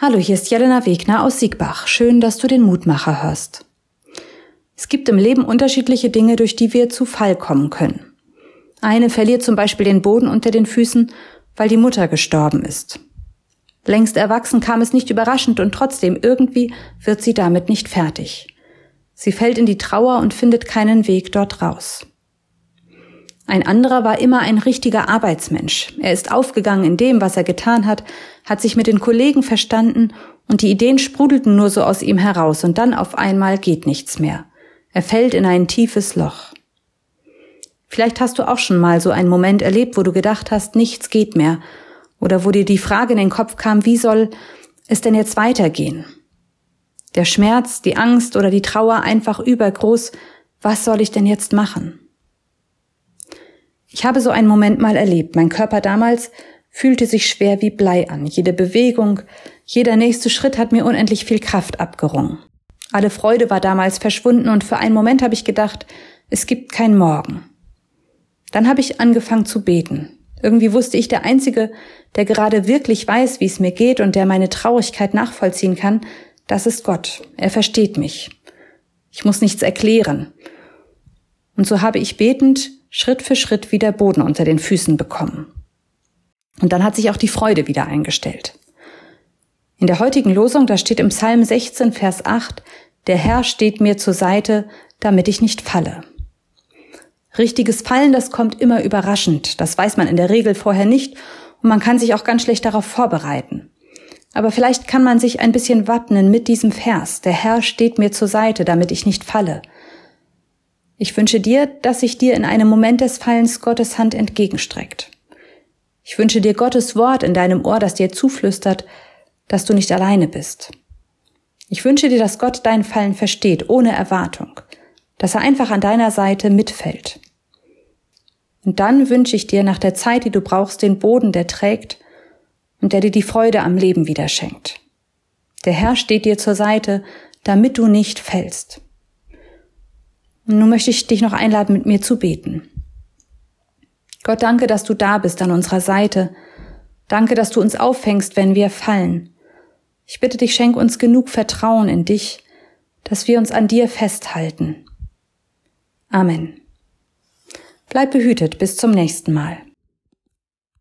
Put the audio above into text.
Hallo, hier ist Jelena Wegner aus Siegbach. Schön, dass du den Mutmacher hörst. Es gibt im Leben unterschiedliche Dinge, durch die wir zu Fall kommen können. Eine verliert zum Beispiel den Boden unter den Füßen, weil die Mutter gestorben ist. Längst erwachsen kam es nicht überraschend und trotzdem irgendwie wird sie damit nicht fertig. Sie fällt in die Trauer und findet keinen Weg dort raus. Ein anderer war immer ein richtiger Arbeitsmensch. Er ist aufgegangen in dem, was er getan hat, hat sich mit den Kollegen verstanden und die Ideen sprudelten nur so aus ihm heraus und dann auf einmal geht nichts mehr. Er fällt in ein tiefes Loch. Vielleicht hast du auch schon mal so einen Moment erlebt, wo du gedacht hast, nichts geht mehr oder wo dir die Frage in den Kopf kam, wie soll es denn jetzt weitergehen? Der Schmerz, die Angst oder die Trauer einfach übergroß, was soll ich denn jetzt machen? Ich habe so einen Moment mal erlebt. Mein Körper damals fühlte sich schwer wie Blei an. Jede Bewegung, jeder nächste Schritt hat mir unendlich viel Kraft abgerungen. Alle Freude war damals verschwunden und für einen Moment habe ich gedacht, es gibt kein Morgen. Dann habe ich angefangen zu beten. Irgendwie wusste ich, der Einzige, der gerade wirklich weiß, wie es mir geht und der meine Traurigkeit nachvollziehen kann, das ist Gott. Er versteht mich. Ich muss nichts erklären. Und so habe ich betend Schritt für Schritt wieder Boden unter den Füßen bekommen. Und dann hat sich auch die Freude wieder eingestellt. In der heutigen Losung, da steht im Psalm 16, Vers 8, der Herr steht mir zur Seite, damit ich nicht falle. Richtiges Fallen, das kommt immer überraschend. Das weiß man in der Regel vorher nicht und man kann sich auch ganz schlecht darauf vorbereiten. Aber vielleicht kann man sich ein bisschen wappnen mit diesem Vers. Der Herr steht mir zur Seite, damit ich nicht falle. Ich wünsche dir, dass sich dir in einem Moment des Fallens Gottes Hand entgegenstreckt. Ich wünsche dir Gottes Wort in deinem Ohr, das dir zuflüstert, dass du nicht alleine bist. Ich wünsche dir, dass Gott dein Fallen versteht, ohne Erwartung, dass er einfach an deiner Seite mitfällt. Und dann wünsche ich dir nach der Zeit, die du brauchst, den Boden, der trägt und der dir die Freude am Leben wieder schenkt. Der Herr steht dir zur Seite, damit du nicht fällst. Und nun möchte ich dich noch einladen, mit mir zu beten. Gott, danke, dass du da bist an unserer Seite. Danke, dass du uns auffängst, wenn wir fallen. Ich bitte dich, schenk uns genug Vertrauen in dich, dass wir uns an dir festhalten. Amen. Bleib behütet bis zum nächsten Mal.